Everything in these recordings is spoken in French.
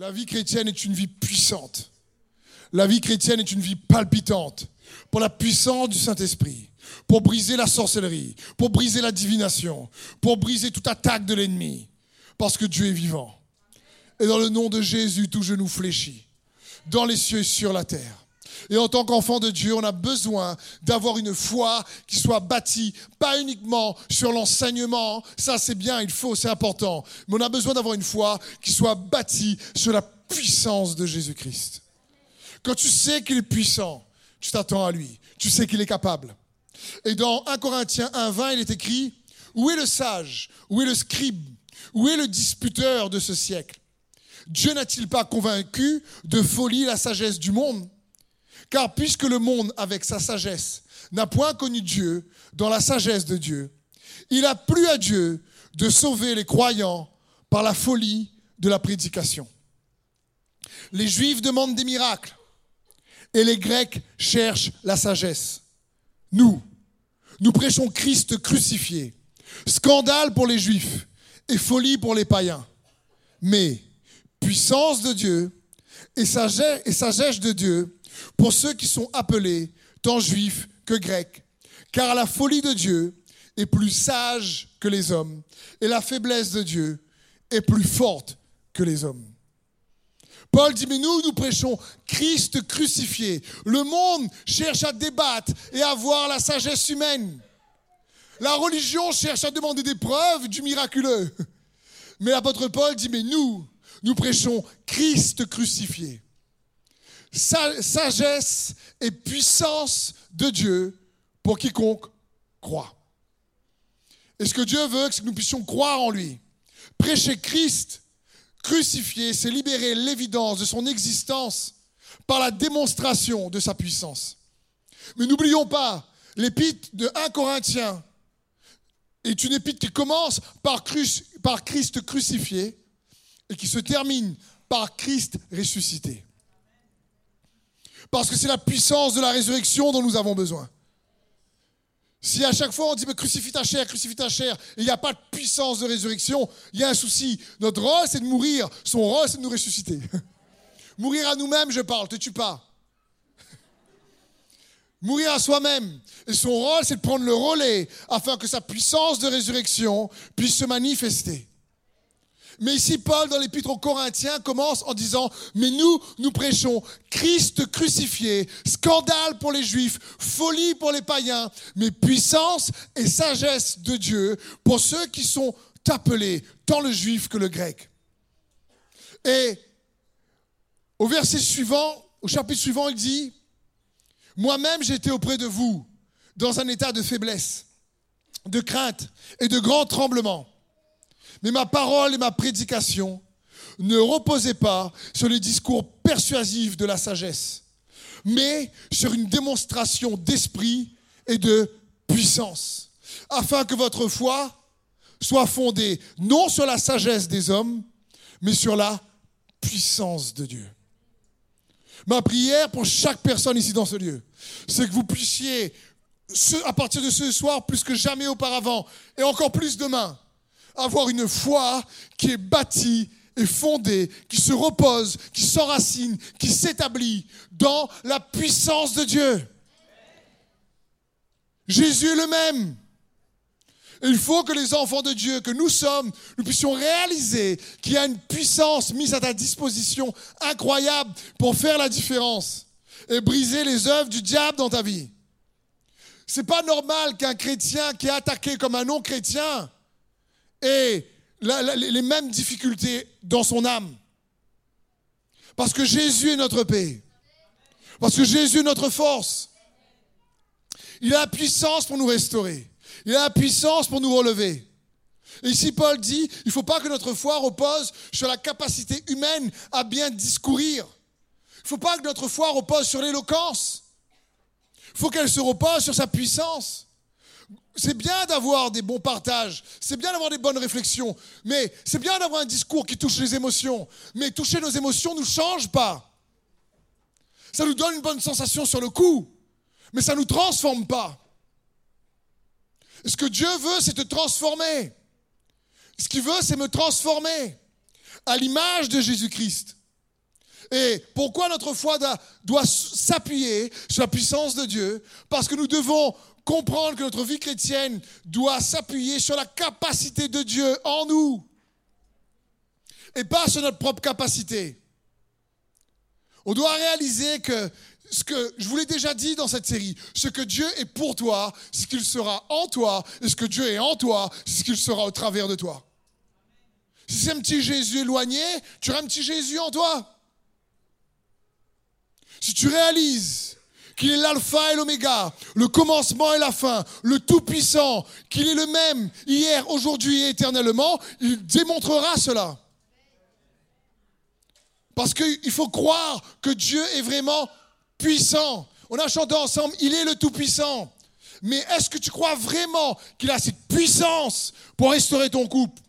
La vie chrétienne est une vie puissante. La vie chrétienne est une vie palpitante pour la puissance du Saint-Esprit, pour briser la sorcellerie, pour briser la divination, pour briser toute attaque de l'ennemi, parce que Dieu est vivant. Et dans le nom de Jésus, tout genou fléchit, dans les cieux et sur la terre. Et en tant qu'enfant de Dieu, on a besoin d'avoir une foi qui soit bâtie, pas uniquement sur l'enseignement, ça c'est bien, il faut, c'est important, mais on a besoin d'avoir une foi qui soit bâtie sur la puissance de Jésus-Christ. Quand tu sais qu'il est puissant, tu t'attends à lui, tu sais qu'il est capable. Et dans 1 Corinthiens 1.20, il est écrit, où est le sage? Où est le scribe? Où est le disputeur de ce siècle? Dieu n'a-t-il pas convaincu de folie la sagesse du monde? Car puisque le monde, avec sa sagesse, n'a point connu Dieu dans la sagesse de Dieu, il a plu à Dieu de sauver les croyants par la folie de la prédication. Les Juifs demandent des miracles et les Grecs cherchent la sagesse. Nous, nous prêchons Christ crucifié. Scandale pour les Juifs et folie pour les païens. Mais puissance de Dieu et sagesse, de Dieu pour ceux qui sont appelés, tant juifs que grecs. Car la folie de Dieu est plus sage que les hommes, et la faiblesse de Dieu est plus forte que les hommes. Paul dit, mais nous, nous prêchons Christ crucifié. Le monde cherche à débattre et à voir la sagesse humaine. La religion cherche à demander des preuves du miraculeux. Mais l'apôtre Paul dit, mais nous, nous prêchons Christ crucifié sagesse et puissance de Dieu pour quiconque croit. Et ce que Dieu veut, c'est que nous puissions croire en lui? Prêcher Christ crucifié, c'est libérer l'évidence de son existence par la démonstration de sa puissance. Mais n'oublions pas, l'épître de 1 Corinthiens est une épître qui commence par, par Christ crucifié et qui se termine par Christ ressuscité. Parce que c'est la puissance de la résurrection dont nous avons besoin. Si à chaque fois on dit mais crucifie ta chair, crucifie ta chair, et il n'y a pas de puissance de résurrection, il y a un souci. Notre rôle c'est de mourir, son rôle c'est de nous ressusciter. mourir à nous-mêmes, je parle, te tue pas. mourir à soi-même. Et son rôle c'est de prendre le relais afin que sa puissance de résurrection puisse se manifester. Mais ici, Paul, dans l'épître aux Corinthiens, commence en disant, mais nous, nous prêchons Christ crucifié, scandale pour les Juifs, folie pour les païens, mais puissance et sagesse de Dieu pour ceux qui sont appelés, tant le juif que le grec. Et au verset suivant, au chapitre suivant, il dit, moi-même j'étais auprès de vous dans un état de faiblesse, de crainte et de grand tremblement. Mais ma parole et ma prédication ne reposaient pas sur les discours persuasifs de la sagesse, mais sur une démonstration d'esprit et de puissance, afin que votre foi soit fondée non sur la sagesse des hommes, mais sur la puissance de Dieu. Ma prière pour chaque personne ici dans ce lieu, c'est que vous puissiez, à partir de ce soir, plus que jamais auparavant, et encore plus demain, avoir une foi qui est bâtie et fondée, qui se repose, qui s'enracine, qui s'établit dans la puissance de Dieu. Jésus le même. il faut que les enfants de Dieu que nous sommes, nous puissions réaliser qu'il y a une puissance mise à ta disposition incroyable pour faire la différence et briser les œuvres du diable dans ta vie. C'est pas normal qu'un chrétien qui est attaqué comme un non-chrétien et les mêmes difficultés dans son âme. Parce que Jésus est notre paix. Parce que Jésus est notre force. Il a la puissance pour nous restaurer. Il a la puissance pour nous relever. Et ici, Paul dit, il ne faut pas que notre foi repose sur la capacité humaine à bien discourir. Il ne faut pas que notre foi repose sur l'éloquence. Il faut qu'elle se repose sur sa puissance. C'est bien d'avoir des bons partages, c'est bien d'avoir des bonnes réflexions, mais c'est bien d'avoir un discours qui touche les émotions. Mais toucher nos émotions ne nous change pas. Ça nous donne une bonne sensation sur le coup, mais ça ne nous transforme pas. Ce que Dieu veut, c'est te transformer. Ce qu'il veut, c'est me transformer à l'image de Jésus-Christ. Et pourquoi notre foi doit, s'appuyer sur la puissance de Dieu? Parce que nous devons comprendre que notre vie chrétienne doit s'appuyer sur la capacité de Dieu en nous et pas sur notre propre capacité. On doit réaliser que ce que je vous l'ai déjà dit dans cette série, ce que Dieu est pour toi, ce qu'il sera en toi, et ce que Dieu est en toi, ce qu'il sera au travers de toi. Si c'est un petit Jésus éloigné, tu auras un petit Jésus en toi. Si tu réalises qu'il est l'alpha et l'oméga, le commencement et la fin, le tout-puissant, qu'il est le même hier, aujourd'hui et éternellement, il démontrera cela. Parce qu'il faut croire que Dieu est vraiment puissant. On a chanté ensemble, il est le Tout-Puissant. Mais est-ce que tu crois vraiment qu'il a cette puissance pour restaurer ton couple?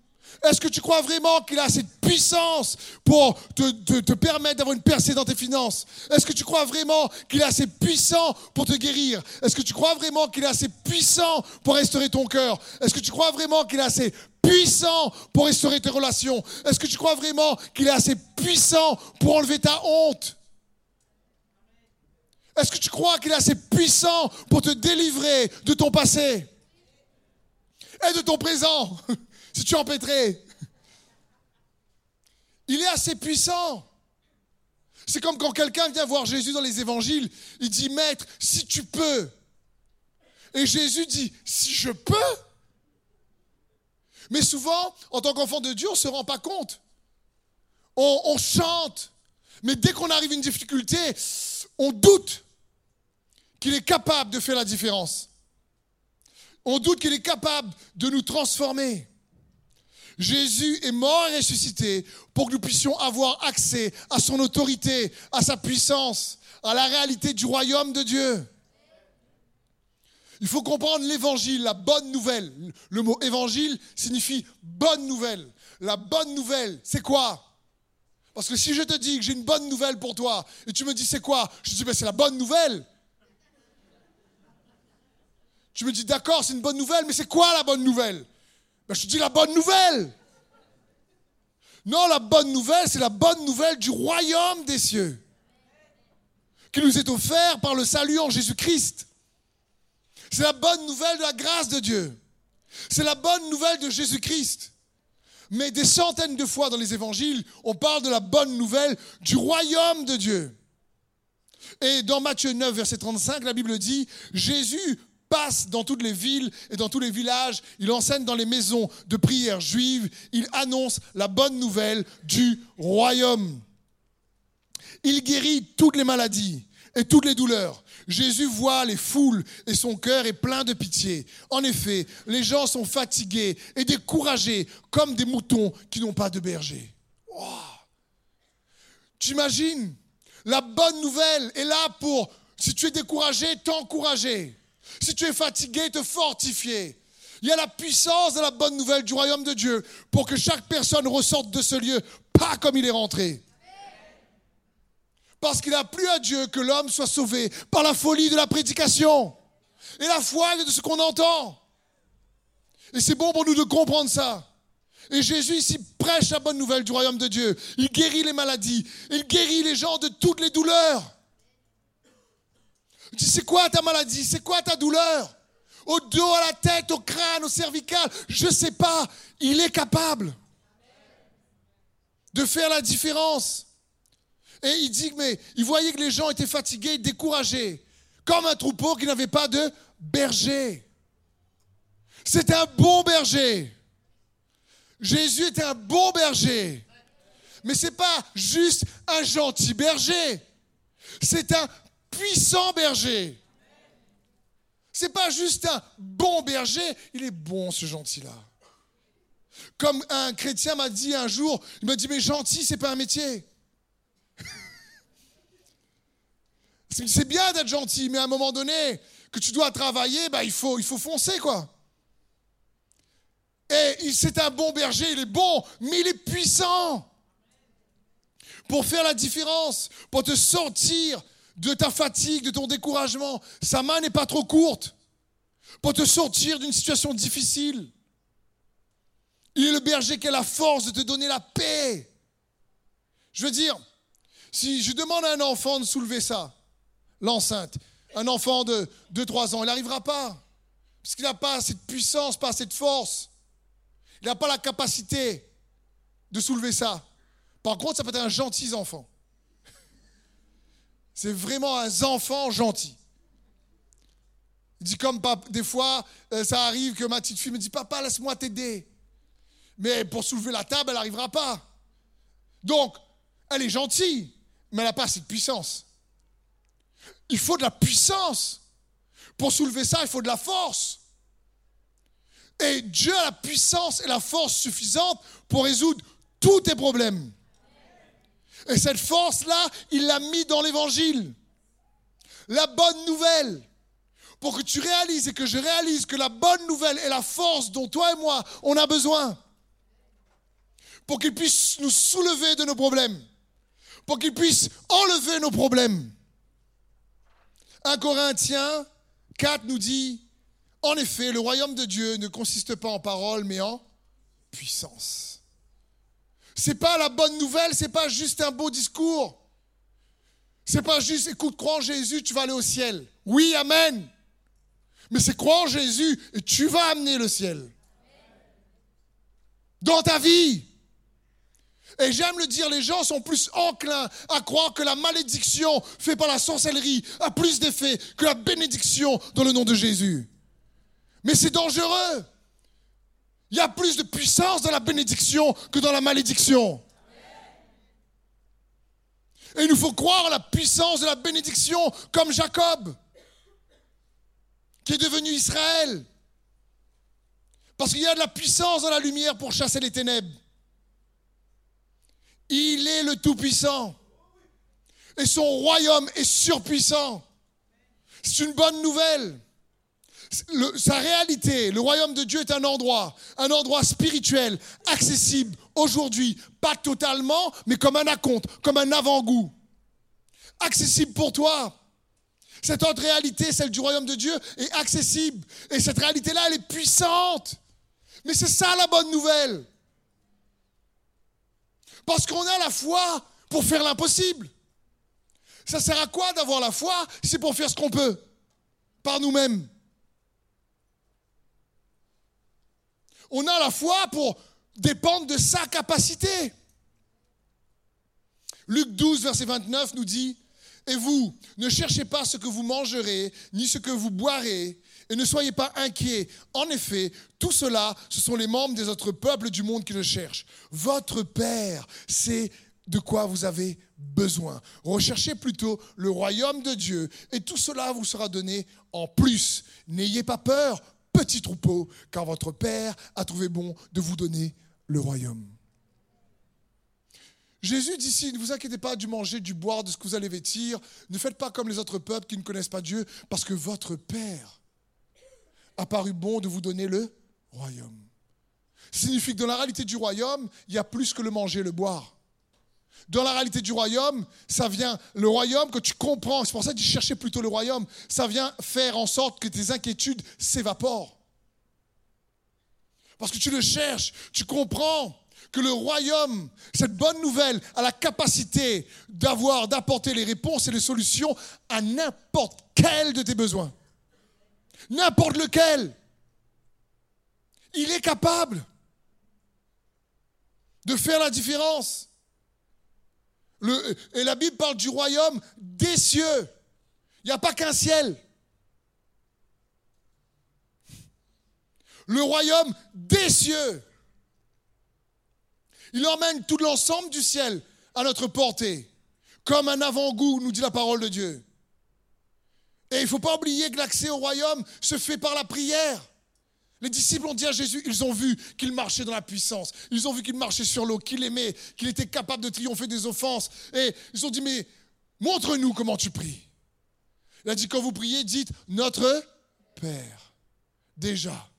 Est-ce que tu crois vraiment qu'il a cette puissance pour te, permettre d'avoir une percée dans tes finances? Est-ce que tu crois vraiment qu'il est assez puissant pour te guérir? Est-ce que tu crois vraiment qu'il est assez puissant pour restaurer ton cœur? Est-ce que tu crois vraiment qu'il est assez puissant pour restaurer tes relations? Est-ce que tu crois vraiment qu'il est assez puissant pour enlever ta honte? Est-ce que tu crois qu'il est assez puissant pour te délivrer de ton passé et de ton présent? si tu es. Il est assez puissant. C'est comme quand quelqu'un vient voir Jésus dans les évangiles, il dit, Maître, si tu peux. Et Jésus dit, si je peux. Mais souvent, en tant qu'enfant de Dieu, on ne se rend pas compte. On, on chante. Mais dès qu'on arrive à une difficulté, on doute qu'il est capable de faire la différence. On doute qu'il est capable de nous transformer. Jésus est mort et ressuscité pour que nous puissions avoir accès à son autorité, à sa puissance, à la réalité du royaume de Dieu. Il faut comprendre l'évangile, la bonne nouvelle. Le mot évangile signifie bonne nouvelle. La bonne nouvelle, c'est quoi? Parce que si je te dis que j'ai une bonne nouvelle pour toi, et tu me dis c'est quoi? Je te dis ben, c'est la bonne nouvelle. Tu me dis d'accord, c'est une bonne nouvelle, mais c'est quoi la bonne nouvelle? Ben, je te dis la bonne nouvelle. Non, la bonne nouvelle, c'est la bonne nouvelle du royaume des cieux qui nous est offert par le salut en Jésus-Christ. C'est la bonne nouvelle de la grâce de Dieu. C'est la bonne nouvelle de Jésus-Christ. Mais des centaines de fois dans les évangiles, on parle de la bonne nouvelle du royaume de Dieu. Et dans Matthieu 9, verset 35, la Bible dit, Jésus passe dans toutes les villes et dans tous les villages, il enseigne dans les maisons de prière juives, il annonce la bonne nouvelle du royaume. Il guérit toutes les maladies et toutes les douleurs. Jésus voit les foules et son cœur est plein de pitié. En effet, les gens sont fatigués et découragés comme des moutons qui n'ont pas de berger. Oh. T'imagines? La bonne nouvelle est là pour, si tu es découragé, t'encourager. Si tu es fatigué, te fortifier. Il y a la puissance de la bonne nouvelle du royaume de Dieu pour que chaque personne ressorte de ce lieu pas comme il est rentré. Parce qu'il n'a plus à Dieu que l'homme soit sauvé par la folie de la prédication et la foi de ce qu'on entend. Et c'est bon pour nous de comprendre ça. Et Jésus ici prêche la bonne nouvelle du royaume de Dieu. Il guérit les maladies. Il guérit les gens de toutes les douleurs. Tu c'est quoi ta maladie? C'est quoi ta douleur? Au dos, à la tête, au crâne, au cervical? Je ne sais pas. Il est capable de faire la différence. Et il dit, mais il voyait que les gens étaient fatigués, découragés, comme un troupeau qui n'avait pas de berger. C'est un bon berger. Jésus était un bon berger. Mais ce n'est pas juste un gentil berger. C'est un puissant berger. C'est pas juste un bon berger, il est bon ce gentil-là. Comme un chrétien m'a dit un jour, il m'a dit mais gentil c'est pas un métier. c'est bien d'être gentil, mais à un moment donné que tu dois travailler, bah, il faut il faut foncer quoi. Et c'est un bon berger, il est bon, mais il est puissant pour faire la différence, pour te sortir de ta fatigue, de ton découragement. Sa main n'est pas trop courte pour te sortir d'une situation difficile. Il est le berger qui a la force de te donner la paix. Je veux dire, Si je demande à un enfant de soulever ça, l'enceinte, un enfant de 2-3 ans, il n'arrivera pas. Parce qu'il n'a pas assez de puissance, pas assez de force. Il n'a pas la capacité de soulever ça. Par contre, ça peut être un gentil enfant. C'est vraiment un enfant gentil. Il dit comme des fois, euh, ça arrive que ma petite fille me dit Papa, laisse-moi t'aider. Mais pour soulever la table, elle n'arrivera pas. Donc, elle est gentille, mais elle n'a pas assez de puissance. Il faut de la puissance. Pour soulever ça, il faut de la force. Et Dieu a la puissance et la force suffisante pour résoudre tous tes problèmes. Et cette force-là, il l'a mis dans l'évangile. La bonne nouvelle. Pour que tu réalises et que je réalise que la bonne nouvelle est la force dont toi et moi, on a besoin. Pour qu'il puisse nous soulever de nos problèmes. Pour qu'il puisse enlever nos problèmes. 1 Corinthiens 4 nous dit, en effet, le royaume de Dieu ne consiste pas en parole, mais en puissance. C'est pas la bonne nouvelle, c'est pas juste un beau discours. C'est pas juste écoute, crois en Jésus, tu vas aller au ciel. Oui, amen. Mais c'est croire en Jésus et tu vas amener le ciel. Dans ta vie. Et j'aime le dire, les gens sont plus enclins à croire que la malédiction faite par la sorcellerie a plus d'effet que la bénédiction dans le nom de Jésus. Mais c'est dangereux. Il y a plus de puissance dans la bénédiction que dans la malédiction. Et il nous faut croire à la puissance de la bénédiction comme Jacob, qui est devenu Israël. Parce qu'il y a de la puissance dans la lumière pour chasser les ténèbres. Il est le Tout-Puissant. Et son royaume est surpuissant. C'est une bonne nouvelle sa réalité, le royaume de Dieu est un endroit, un endroit spirituel, accessible aujourd'hui, pas totalement, mais comme un acompte, comme un avant-goût. Accessible pour toi. Cette autre réalité, celle du royaume de Dieu, est accessible. Et cette réalité-là, elle est puissante. Mais c'est ça la bonne nouvelle. Parce qu'on a la foi pour faire l'impossible. Ça sert à quoi d'avoir la foi C'est pour faire ce qu'on peut, par nous-mêmes. On a la foi pour dépendre de sa capacité. Luc 12, verset 29 nous dit, Et vous, ne cherchez pas ce que vous mangerez, ni ce que vous boirez, et ne soyez pas inquiets. En effet, tout cela, ce sont les membres des autres peuples du monde qui le cherchent. Votre Père sait de quoi vous avez besoin. Recherchez plutôt le royaume de Dieu, et tout cela vous sera donné en plus. N'ayez pas peur, petit troupeau, car votre Père a trouvé bon de vous donner le royaume. Jésus dit ici, ne vous inquiétez pas du manger, du boire, de ce que vous allez vêtir. Ne faites pas comme les autres peuples qui ne connaissent pas Dieu, parce que votre Père a paru bon de vous donner le royaume. Ça signifie que dans la réalité du royaume, il y a plus que le manger et le boire. Dans la réalité du royaume, ça vient, le royaume que tu comprends, c'est pour ça que tu cherchais plutôt le royaume, ça vient faire en sorte que tes inquiétudes s'évaporent. Parce que tu le cherches, tu comprends que le royaume, cette bonne nouvelle, a la capacité d'avoir, d'apporter les réponses et les solutions à n'importe quel de tes besoins. N'importe lequel. Il est capable de faire la différence et la Bible parle du royaume des cieux. Il n'y a pas qu'un ciel. Le royaume des cieux. Il emmène tout l'ensemble du ciel à notre portée, comme un avant-goût, nous dit la parole de Dieu. Et il ne faut pas oublier que l'accès au royaume se fait par la prière. Les disciples ont dit à Jésus, ils ont vu qu'il marchait dans la puissance, ils ont vu qu'il marchait sur l'eau, qu'il aimait, qu'il était capable de triompher des offenses. Et ils ont dit, mais montre-nous comment tu pries. Il a dit, quand vous priez, dites, notre Père. Déjà,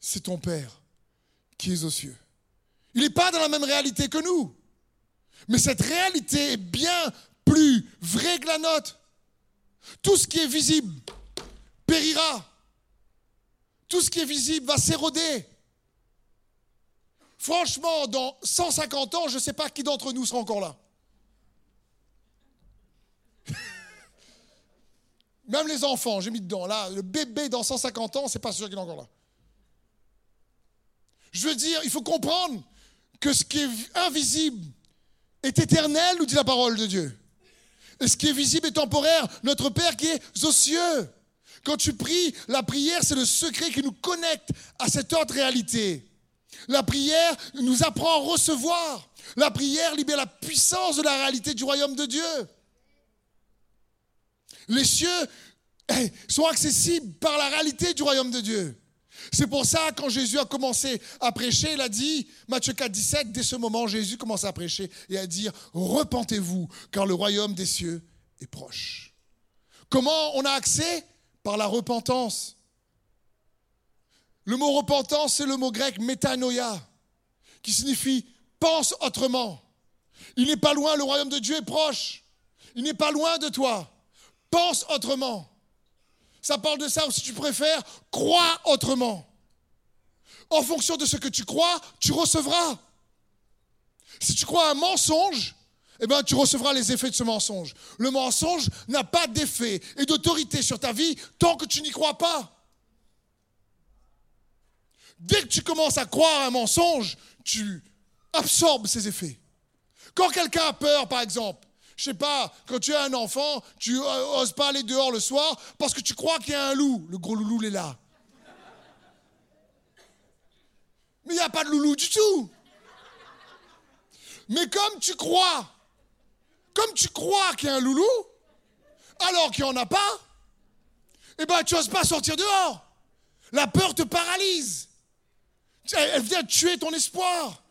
c'est ton Père qui est aux cieux. Il n'est pas dans la même réalité que nous. Mais cette réalité est bien plus vraie que la nôtre. Tout ce qui est visible périra tout ce qui est visible va s'éroder. Franchement, dans 150 ans, je ne sais pas qui d'entre nous sera encore là. Même les enfants, j'ai mis dedans. Là, le bébé dans 150 ans, c'est pas sûr qu'il est encore là. Je veux dire, il faut comprendre que ce qui est invisible est éternel, nous dit la parole de Dieu. Et ce qui est visible est temporaire. Notre Père qui est aux cieux. Quand tu pries, la prière, c'est le secret qui nous connecte à cette autre réalité. La prière nous apprend à recevoir. La prière libère la puissance de la réalité du royaume de Dieu. Les cieux eh, sont accessibles par la réalité du royaume de Dieu. C'est pour ça, quand Jésus a commencé à prêcher, il a dit, Matthieu 4, 17, dès ce moment, Jésus commence à prêcher et à dire, repentez-vous, car le royaume des cieux est proche. Comment on a accès Par la repentance. Le mot repentance, c'est le mot grec métanoïa, qui signifie pense autrement. Il n'est pas loin, le royaume de Dieu est proche. Il n'est pas loin de toi. Pense autrement. Ça parle de ça, ou si tu préfères, crois autrement. En fonction de ce que tu crois, tu recevras. Si tu crois un mensonge, eh bien, tu recevras les effets de ce mensonge. Le mensonge n'a pas d'effet et d'autorité sur ta vie tant que tu n'y crois pas. Dès que tu commences à croire un mensonge, tu absorbes ses effets. Quand quelqu'un a peur, par exemple, je sais pas, quand tu as un enfant, tu oses pas aller dehors le soir parce que tu crois qu'il y a un loup. Le gros loulou, il est là. Mais il n'y a pas de loulou du tout. Mais comme tu crois, comme tu crois qu'il y a un loulou, alors qu'il n'y en a pas, eh ben tu n'oses pas sortir dehors. La peur te paralyse. Elle vient tuer ton espoir.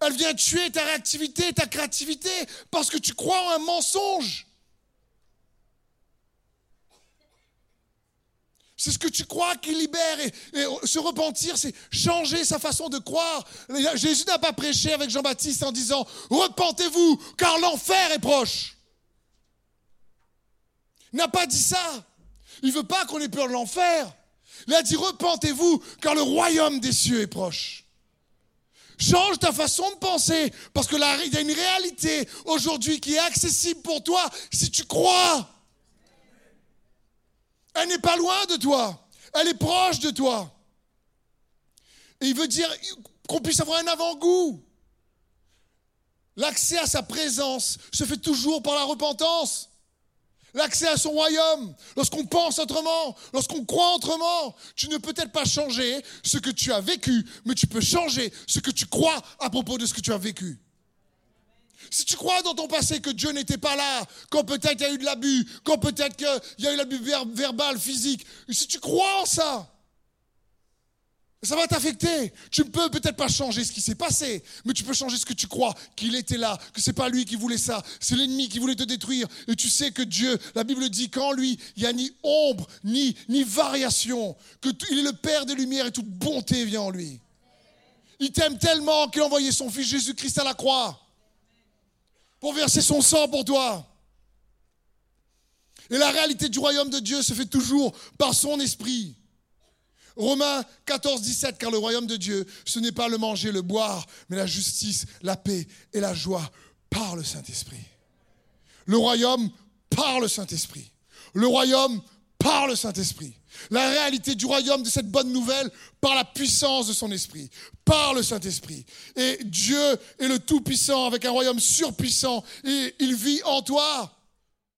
Elle vient tuer ta réactivité, ta créativité, parce que tu crois en un mensonge. C'est ce que tu crois qui libère. Et, se repentir, c'est changer sa façon de croire. Jésus n'a pas prêché avec Jean-Baptiste en disant Repentez-vous, car l'enfer est proche. Il n'a pas dit ça. Il ne veut pas qu'on ait peur de l'enfer. Il a dit Repentez-vous, car le royaume des cieux est proche. Change ta façon de penser, parce que il y a une réalité aujourd'hui qui est accessible pour toi si tu crois. Elle n'est pas loin de toi, elle est proche de toi. Et il veut dire qu'on puisse avoir un avant-goût. L'accès à sa présence se fait toujours par la repentance l'accès à son royaume, lorsqu'on pense autrement, lorsqu'on croit autrement. Tu ne peux peut-être pas changer ce que tu as vécu, mais tu peux changer ce que tu crois à propos de ce que tu as vécu. Si tu crois dans ton passé que Dieu n'était pas là, quand peut-être il y a eu de l'abus, quand peut-être qu'il y a eu l'abus verbal, physique, si tu crois en ça, ça va t'affecter. Tu ne peux peut-être pas changer ce qui s'est passé, mais tu peux changer ce que tu crois, qu'il était là, que c'est pas lui qui voulait ça, c'est l'ennemi qui voulait te détruire. Et tu sais que Dieu, la Bible dit qu'en lui, il n'y a ni ombre, ni, ni variation, qu'il est le Père des Lumières et toute bonté vient en lui. Il t'aime tellement qu'il a envoyé son Fils Jésus-Christ à la croix pour verser son sang pour toi. Et la réalité du royaume de Dieu se fait toujours par son esprit. Romains 14, 17, car le royaume de Dieu, ce n'est pas le manger, le boire, mais la justice, la paix et la joie par le Saint-Esprit. Le royaume par le Saint-Esprit. Le royaume par le Saint-Esprit. La réalité du royaume de cette bonne nouvelle par la puissance de son esprit, par le Saint-Esprit. Et Dieu est le Tout-Puissant avec un royaume surpuissant et il vit en toi.